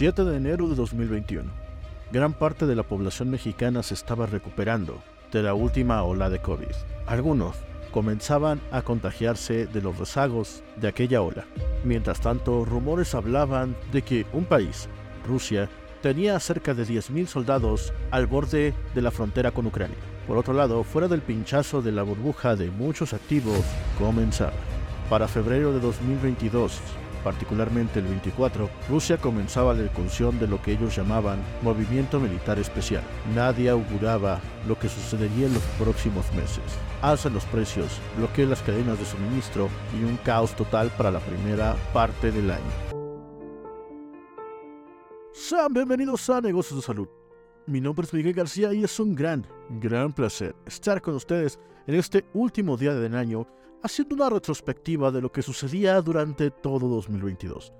7 de enero de 2021. Gran parte de la población mexicana se estaba recuperando de la última ola de COVID. Algunos comenzaban a contagiarse de los rezagos de aquella ola. Mientras tanto, rumores hablaban de que un país, Rusia, tenía cerca de 10.000 soldados al borde de la frontera con Ucrania. Por otro lado, fuera del pinchazo de la burbuja de muchos activos, comenzaba. Para febrero de 2022, particularmente el 24, Rusia comenzaba la incursión de lo que ellos llamaban movimiento militar especial. Nadie auguraba lo que sucedería en los próximos meses. Alza los precios, bloquea las cadenas de suministro y un caos total para la primera parte del año. Sean bienvenidos a Negocios de Salud. Mi nombre es Miguel García y es un gran, gran placer estar con ustedes en este último día del año haciendo una retrospectiva de lo que sucedía durante todo 2022.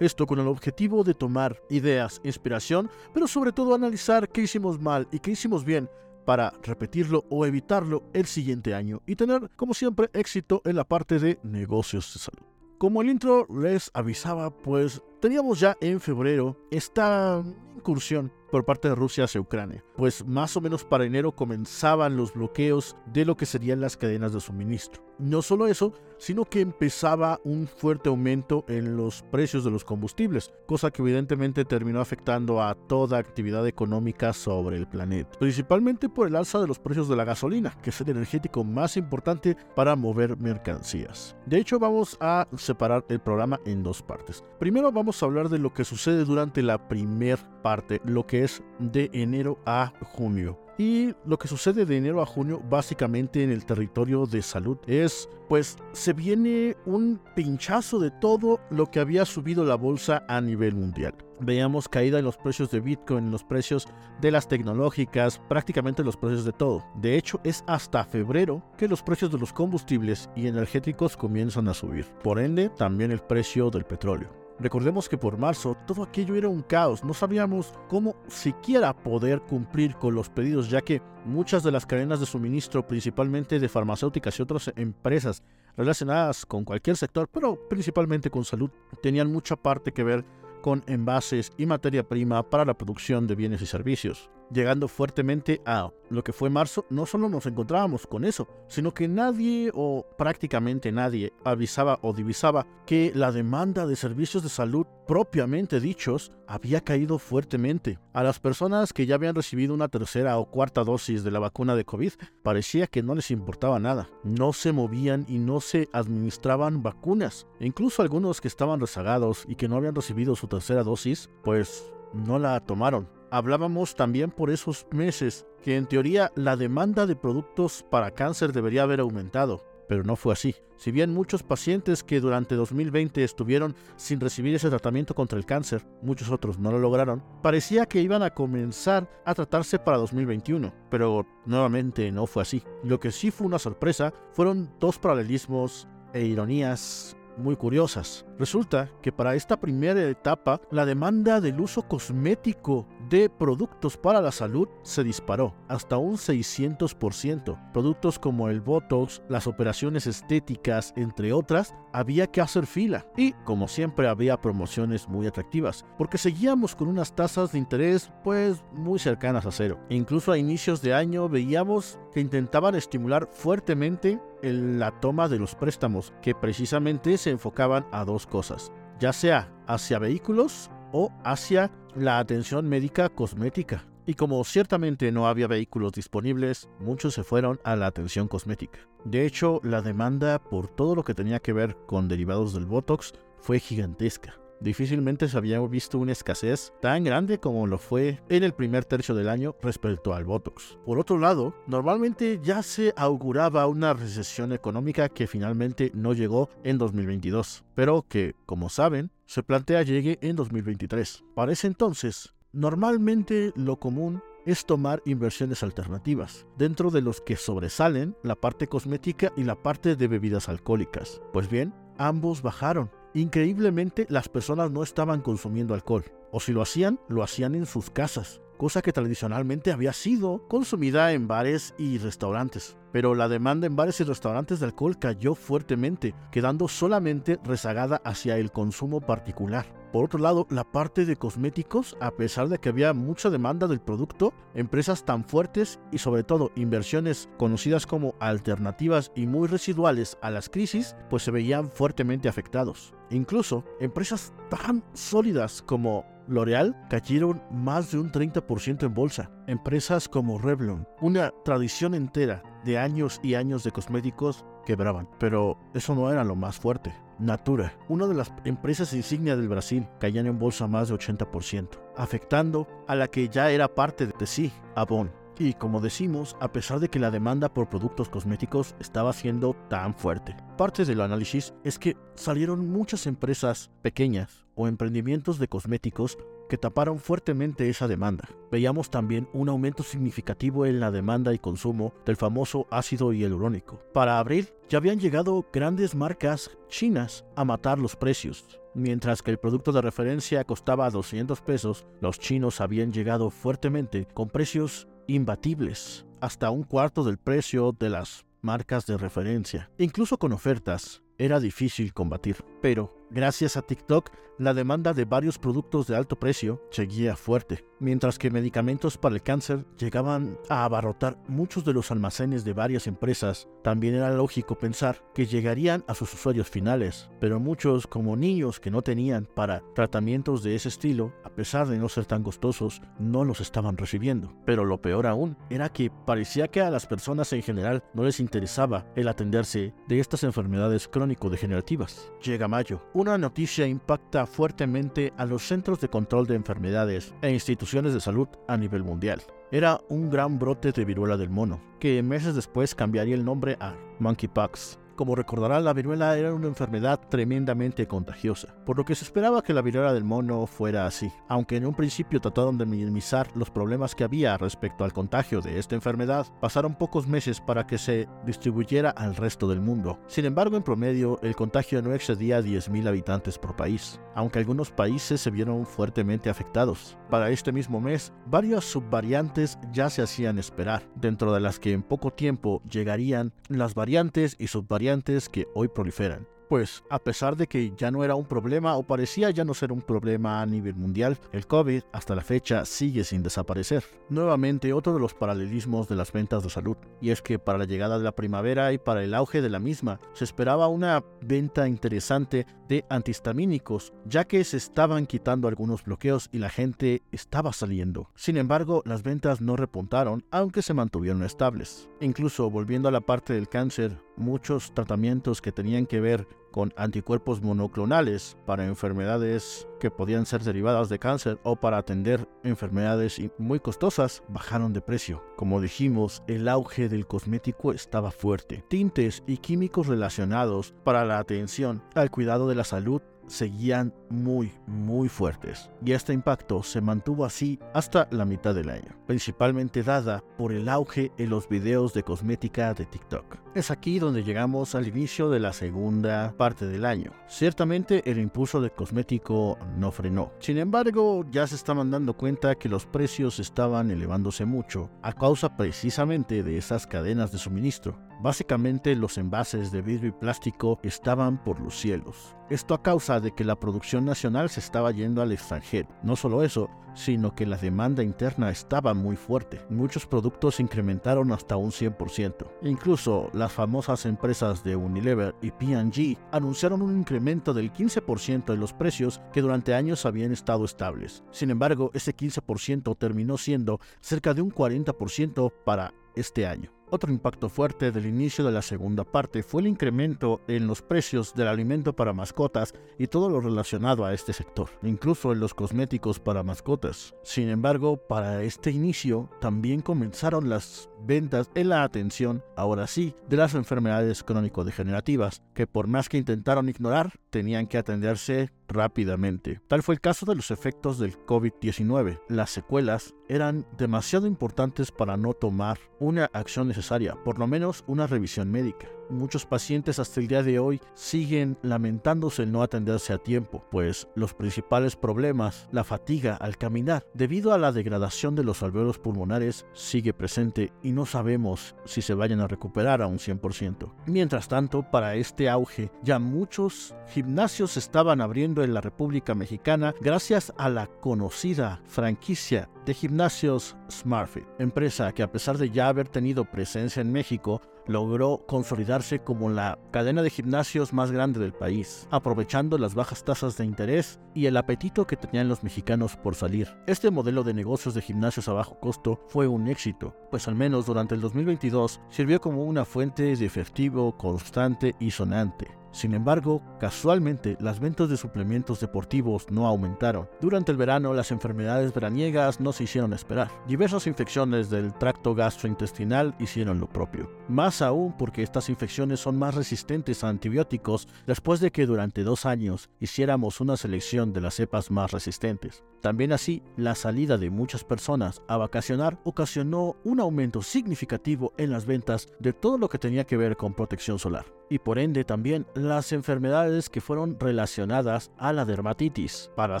Esto con el objetivo de tomar ideas, inspiración, pero sobre todo analizar qué hicimos mal y qué hicimos bien para repetirlo o evitarlo el siguiente año y tener, como siempre, éxito en la parte de negocios de salud. Como el intro les avisaba, pues teníamos ya en febrero esta incursión por parte de Rusia hacia Ucrania, pues más o menos para enero comenzaban los bloqueos de lo que serían las cadenas de suministro. No solo eso, sino que empezaba un fuerte aumento en los precios de los combustibles, cosa que evidentemente terminó afectando a toda actividad económica sobre el planeta, principalmente por el alza de los precios de la gasolina, que es el energético más importante para mover mercancías. De hecho, vamos a separar el programa en dos partes. Primero vamos a hablar de lo que sucede durante la primera parte, lo que es de enero a junio. Y lo que sucede de enero a junio básicamente en el territorio de salud es, pues se viene un pinchazo de todo lo que había subido la bolsa a nivel mundial. Veíamos caída en los precios de Bitcoin, en los precios de las tecnológicas, prácticamente los precios de todo. De hecho, es hasta febrero que los precios de los combustibles y energéticos comienzan a subir. Por ende, también el precio del petróleo. Recordemos que por marzo todo aquello era un caos, no sabíamos cómo siquiera poder cumplir con los pedidos, ya que muchas de las cadenas de suministro, principalmente de farmacéuticas y otras empresas relacionadas con cualquier sector, pero principalmente con salud, tenían mucha parte que ver con envases y materia prima para la producción de bienes y servicios llegando fuertemente a lo que fue marzo, no solo nos encontrábamos con eso, sino que nadie o prácticamente nadie avisaba o divisaba que la demanda de servicios de salud propiamente dichos había caído fuertemente. A las personas que ya habían recibido una tercera o cuarta dosis de la vacuna de COVID parecía que no les importaba nada. No se movían y no se administraban vacunas. Incluso algunos que estaban rezagados y que no habían recibido su tercera dosis, pues no la tomaron hablábamos también por esos meses que en teoría la demanda de productos para cáncer debería haber aumentado, pero no fue así. Si bien muchos pacientes que durante 2020 estuvieron sin recibir ese tratamiento contra el cáncer, muchos otros no lo lograron, parecía que iban a comenzar a tratarse para 2021, pero nuevamente no fue así. Lo que sí fue una sorpresa fueron dos paralelismos e ironías muy curiosas. Resulta que para esta primera etapa la demanda del uso cosmético de productos para la salud se disparó hasta un 600%. Productos como el Botox, las operaciones estéticas, entre otras, había que hacer fila. Y como siempre había promociones muy atractivas, porque seguíamos con unas tasas de interés pues muy cercanas a cero. E incluso a inicios de año veíamos que intentaban estimular fuertemente la toma de los préstamos, que precisamente se enfocaban a dos cosas, ya sea hacia vehículos o hacia la atención médica cosmética. Y como ciertamente no había vehículos disponibles, muchos se fueron a la atención cosmética. De hecho, la demanda por todo lo que tenía que ver con derivados del Botox fue gigantesca. Difícilmente se había visto una escasez tan grande como lo fue en el primer tercio del año respecto al Botox. Por otro lado, normalmente ya se auguraba una recesión económica que finalmente no llegó en 2022, pero que, como saben, se plantea llegue en 2023. Para ese entonces, normalmente lo común es tomar inversiones alternativas, dentro de los que sobresalen la parte cosmética y la parte de bebidas alcohólicas. Pues bien, ambos bajaron Increíblemente, las personas no estaban consumiendo alcohol, o si lo hacían, lo hacían en sus casas, cosa que tradicionalmente había sido consumida en bares y restaurantes. Pero la demanda en bares y restaurantes de alcohol cayó fuertemente, quedando solamente rezagada hacia el consumo particular. Por otro lado, la parte de cosméticos, a pesar de que había mucha demanda del producto, empresas tan fuertes y sobre todo inversiones conocidas como alternativas y muy residuales a las crisis, pues se veían fuertemente afectados. Incluso empresas tan sólidas como L'Oreal cayeron más de un 30% en bolsa. Empresas como Revlon, una tradición entera de años y años de cosméticos, quebraban. Pero eso no era lo más fuerte. Natura, una de las empresas insignia del Brasil, caían en bolsa más de 80%, afectando a la que ya era parte de sí, Avon. Y como decimos, a pesar de que la demanda por productos cosméticos estaba siendo tan fuerte. Parte del análisis es que salieron muchas empresas pequeñas o emprendimientos de cosméticos que taparon fuertemente esa demanda. Veíamos también un aumento significativo en la demanda y consumo del famoso ácido hialurónico. Para abril ya habían llegado grandes marcas chinas a matar los precios. Mientras que el producto de referencia costaba 200 pesos, los chinos habían llegado fuertemente con precios imbatibles, hasta un cuarto del precio de las marcas de referencia. Incluso con ofertas, era difícil combatir. Pero, gracias a TikTok, la demanda de varios productos de alto precio seguía fuerte, mientras que medicamentos para el cáncer llegaban a abarrotar muchos de los almacenes de varias empresas. También era lógico pensar que llegarían a sus usuarios finales, pero muchos, como niños que no tenían para tratamientos de ese estilo, a pesar de no ser tan costosos, no los estaban recibiendo. Pero lo peor aún era que parecía que a las personas en general no les interesaba el atenderse de estas enfermedades crónico-degenerativas. Llega mayo. Una noticia impacta fuertemente a los centros de control de enfermedades e instituciones de salud a nivel mundial. Era un gran brote de viruela del mono, que meses después cambiaría el nombre a monkeypox. Como recordarán, la viruela era una enfermedad tremendamente contagiosa, por lo que se esperaba que la viruela del mono fuera así, aunque en un principio trataron de minimizar los problemas que había respecto al contagio de esta enfermedad, pasaron pocos meses para que se distribuyera al resto del mundo. Sin embargo, en promedio, el contagio no excedía 10.000 habitantes por país, aunque algunos países se vieron fuertemente afectados. Para este mismo mes, varias subvariantes ya se hacían esperar, dentro de las que en poco tiempo llegarían las variantes y subvariantes que hoy proliferan. Pues a pesar de que ya no era un problema o parecía ya no ser un problema a nivel mundial, el COVID hasta la fecha sigue sin desaparecer. Nuevamente otro de los paralelismos de las ventas de salud, y es que para la llegada de la primavera y para el auge de la misma, se esperaba una venta interesante de antihistamínicos, ya que se estaban quitando algunos bloqueos y la gente estaba saliendo. Sin embargo, las ventas no repuntaron, aunque se mantuvieron estables. Incluso volviendo a la parte del cáncer, muchos tratamientos que tenían que ver con anticuerpos monoclonales para enfermedades que podían ser derivadas de cáncer o para atender enfermedades muy costosas bajaron de precio. Como dijimos, el auge del cosmético estaba fuerte. Tintes y químicos relacionados para la atención al cuidado de la salud seguían muy, muy fuertes, y este impacto se mantuvo así hasta la mitad del año, principalmente dada por el auge en los videos de cosmética de TikTok. Es aquí donde llegamos al inicio de la segunda parte del año. Ciertamente el impulso de cosmético no frenó. Sin embargo, ya se estaban dando cuenta que los precios estaban elevándose mucho a causa precisamente de esas cadenas de suministro. Básicamente los envases de vidrio y plástico estaban por los cielos. Esto a causa de que la producción nacional se estaba yendo al extranjero. No solo eso, sino que la demanda interna estaba muy fuerte. Muchos productos incrementaron hasta un 100%. Incluso las famosas empresas de Unilever y P&G anunciaron un incremento del 15% en los precios que durante años habían estado estables. Sin embargo, ese 15% terminó siendo cerca de un 40% para este año. Otro impacto fuerte del inicio de la segunda parte fue el incremento en los precios del alimento para mascotas y todo lo relacionado a este sector, incluso en los cosméticos para mascotas. Sin embargo, para este inicio también comenzaron las ventas en la atención, ahora sí, de las enfermedades crónico-degenerativas, que por más que intentaron ignorar, tenían que atenderse rápidamente. Tal fue el caso de los efectos del COVID-19. Las secuelas eran demasiado importantes para no tomar una acción necesaria, por lo menos una revisión médica. Muchos pacientes hasta el día de hoy siguen lamentándose el no atenderse a tiempo, pues los principales problemas, la fatiga al caminar, debido a la degradación de los alveolos pulmonares, sigue presente y no sabemos si se vayan a recuperar a un 100%. Mientras tanto, para este auge, ya muchos gimnasios estaban abriendo en la República Mexicana gracias a la conocida franquicia de gimnasios SmartFit, empresa que a pesar de ya haber tenido presencia en México, logró consolidarse como la cadena de gimnasios más grande del país, aprovechando las bajas tasas de interés y el apetito que tenían los mexicanos por salir. Este modelo de negocios de gimnasios a bajo costo fue un éxito, pues al menos durante el 2022 sirvió como una fuente de efectivo constante y sonante. Sin embargo, casualmente, las ventas de suplementos deportivos no aumentaron. Durante el verano, las enfermedades veraniegas no se hicieron esperar. Diversas infecciones del tracto gastrointestinal hicieron lo propio. Más aún porque estas infecciones son más resistentes a antibióticos después de que durante dos años hiciéramos una selección de las cepas más resistentes. También así, la salida de muchas personas a vacacionar ocasionó un aumento significativo en las ventas de todo lo que tenía que ver con protección solar y por ende también las enfermedades que fueron relacionadas a la dermatitis. Para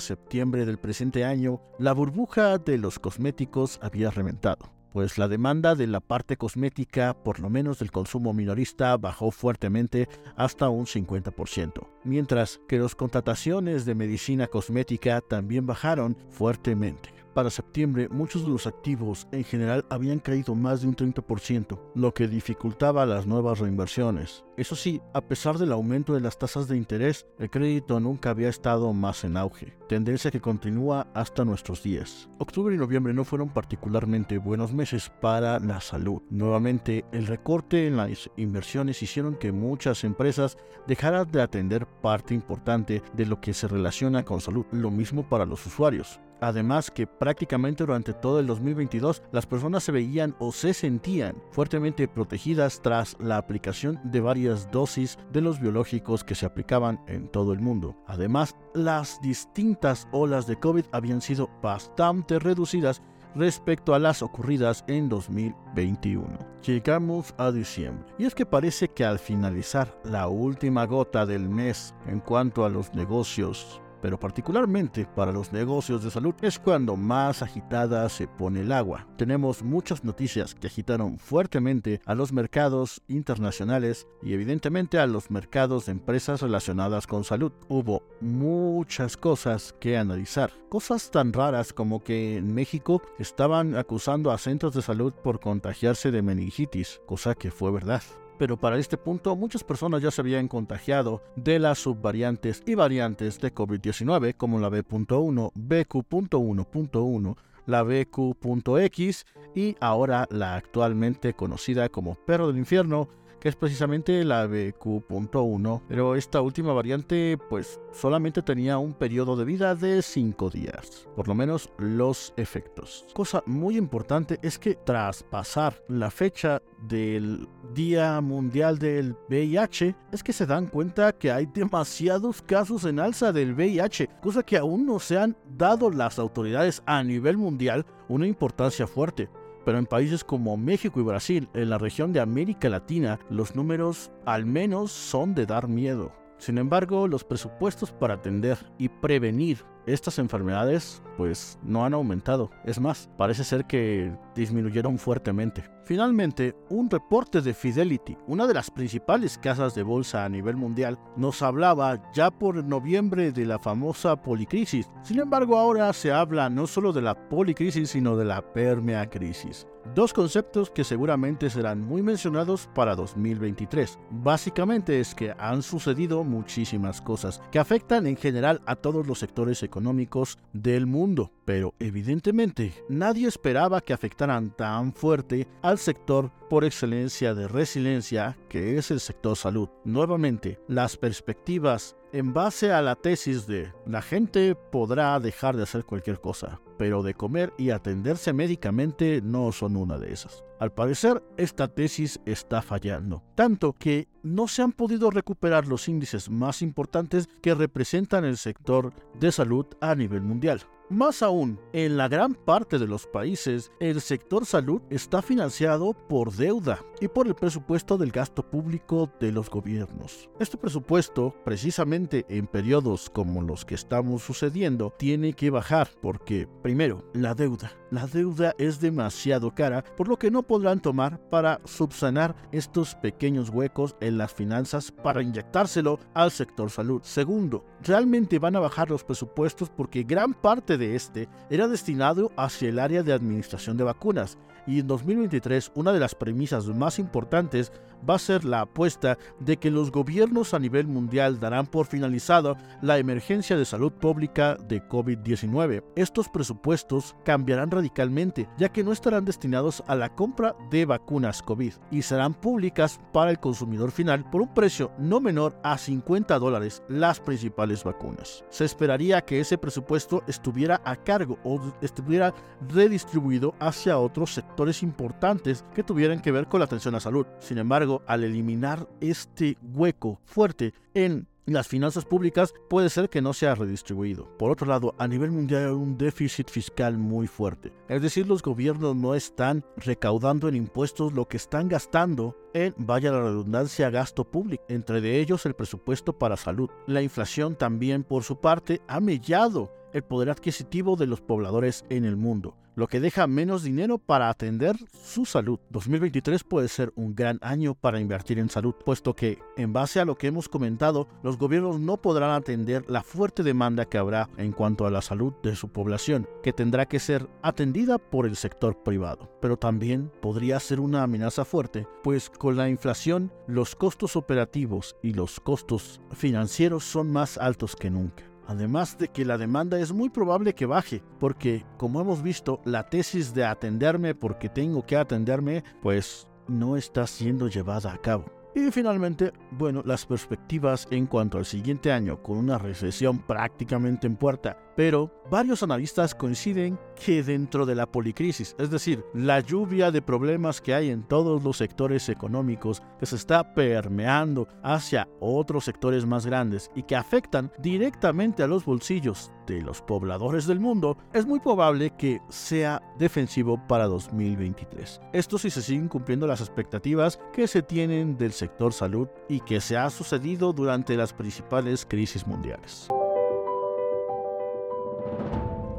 septiembre del presente año, la burbuja de los cosméticos había reventado pues la demanda de la parte cosmética, por lo menos del consumo minorista, bajó fuertemente hasta un 50%, mientras que las contrataciones de medicina cosmética también bajaron fuertemente. Para septiembre, muchos de los activos en general habían caído más de un 30%, lo que dificultaba las nuevas reinversiones. Eso sí, a pesar del aumento de las tasas de interés, el crédito nunca había estado más en auge, tendencia que continúa hasta nuestros días. Octubre y noviembre no fueron particularmente buenos meses para la salud. Nuevamente, el recorte en las inversiones hicieron que muchas empresas dejaran de atender parte importante de lo que se relaciona con salud, lo mismo para los usuarios. Además que prácticamente durante todo el 2022 las personas se veían o se sentían fuertemente protegidas tras la aplicación de varias dosis de los biológicos que se aplicaban en todo el mundo. Además, las distintas olas de COVID habían sido bastante reducidas respecto a las ocurridas en 2021. Llegamos a diciembre y es que parece que al finalizar la última gota del mes en cuanto a los negocios pero particularmente para los negocios de salud es cuando más agitada se pone el agua. Tenemos muchas noticias que agitaron fuertemente a los mercados internacionales y evidentemente a los mercados de empresas relacionadas con salud. Hubo muchas cosas que analizar, cosas tan raras como que en México estaban acusando a centros de salud por contagiarse de meningitis, cosa que fue verdad pero para este punto muchas personas ya se habían contagiado de las subvariantes y variantes de COVID-19 como la B.1, BQ.1.1, la BQ.X y ahora la actualmente conocida como perro del infierno es precisamente la BQ.1, pero esta última variante pues solamente tenía un periodo de vida de 5 días, por lo menos los efectos. Cosa muy importante es que tras pasar la fecha del Día Mundial del VIH, es que se dan cuenta que hay demasiados casos en alza del VIH, cosa que aún no se han dado las autoridades a nivel mundial una importancia fuerte pero en países como México y Brasil, en la región de América Latina, los números al menos son de dar miedo. Sin embargo, los presupuestos para atender y prevenir estas enfermedades pues no han aumentado. Es más, parece ser que disminuyeron fuertemente. Finalmente, un reporte de Fidelity, una de las principales casas de bolsa a nivel mundial, nos hablaba ya por noviembre de la famosa policrisis. Sin embargo, ahora se habla no solo de la policrisis, sino de la permeacrisis. Dos conceptos que seguramente serán muy mencionados para 2023. Básicamente es que han sucedido muchísimas cosas que afectan en general a todos los sectores económicos del mundo, pero evidentemente nadie esperaba que afectaran tan fuerte al sector por excelencia de resiliencia que es el sector salud. Nuevamente, las perspectivas en base a la tesis de la gente podrá dejar de hacer cualquier cosa, pero de comer y atenderse médicamente no son una de esas. Al parecer, esta tesis está fallando, tanto que no se han podido recuperar los índices más importantes que representan el sector de salud a nivel mundial. Más aún, en la gran parte de los países, el sector salud está financiado por deuda y por el presupuesto del gasto público de los gobiernos. Este presupuesto, precisamente en periodos como los que estamos sucediendo, tiene que bajar porque, primero, la deuda. La deuda es demasiado cara, por lo que no podrán tomar para subsanar estos pequeños huecos en las finanzas para inyectárselo al sector salud. Segundo, realmente van a bajar los presupuestos porque gran parte de este era destinado hacia el área de administración de vacunas y en 2023 una de las premisas más importantes va a ser la apuesta de que los gobiernos a nivel mundial darán por finalizada la emergencia de salud pública de COVID-19. Estos presupuestos cambiarán radicalmente ya que no estarán destinados a la compra de vacunas COVID y serán públicas para el consumidor final por un precio no menor a 50 dólares las principales vacunas. Se esperaría que ese presupuesto estuviera a cargo o estuviera redistribuido hacia otros sectores importantes que tuvieran que ver con la atención a salud. Sin al eliminar este hueco fuerte en las finanzas públicas puede ser que no sea redistribuido. Por otro lado, a nivel mundial hay un déficit fiscal muy fuerte. Es decir, los gobiernos no están recaudando en impuestos lo que están gastando en, vaya la redundancia, gasto público, entre de ellos el presupuesto para salud. La inflación también, por su parte, ha mellado el poder adquisitivo de los pobladores en el mundo, lo que deja menos dinero para atender su salud. 2023 puede ser un gran año para invertir en salud, puesto que, en base a lo que hemos comentado, los gobiernos no podrán atender la fuerte demanda que habrá en cuanto a la salud de su población, que tendrá que ser atendida por el sector privado. Pero también podría ser una amenaza fuerte, pues con la inflación los costos operativos y los costos financieros son más altos que nunca. Además de que la demanda es muy probable que baje, porque como hemos visto, la tesis de atenderme porque tengo que atenderme, pues no está siendo llevada a cabo. Y finalmente, bueno, las perspectivas en cuanto al siguiente año, con una recesión prácticamente en puerta, pero varios analistas coinciden que dentro de la policrisis, es decir, la lluvia de problemas que hay en todos los sectores económicos que se está permeando hacia otros sectores más grandes y que afectan directamente a los bolsillos de los pobladores del mundo, es muy probable que sea defensivo para 2023. Esto si se siguen cumpliendo las expectativas que se tienen del sector salud y que se ha sucedido durante las principales crisis mundiales.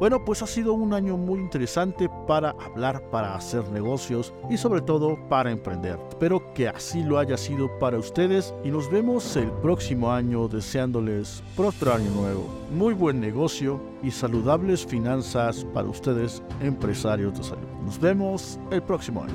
Bueno, pues ha sido un año muy interesante para hablar, para hacer negocios y sobre todo para emprender. Espero que así lo haya sido para ustedes y nos vemos el próximo año deseándoles próspero año nuevo, muy buen negocio y saludables finanzas para ustedes empresarios de salud. Nos vemos el próximo año.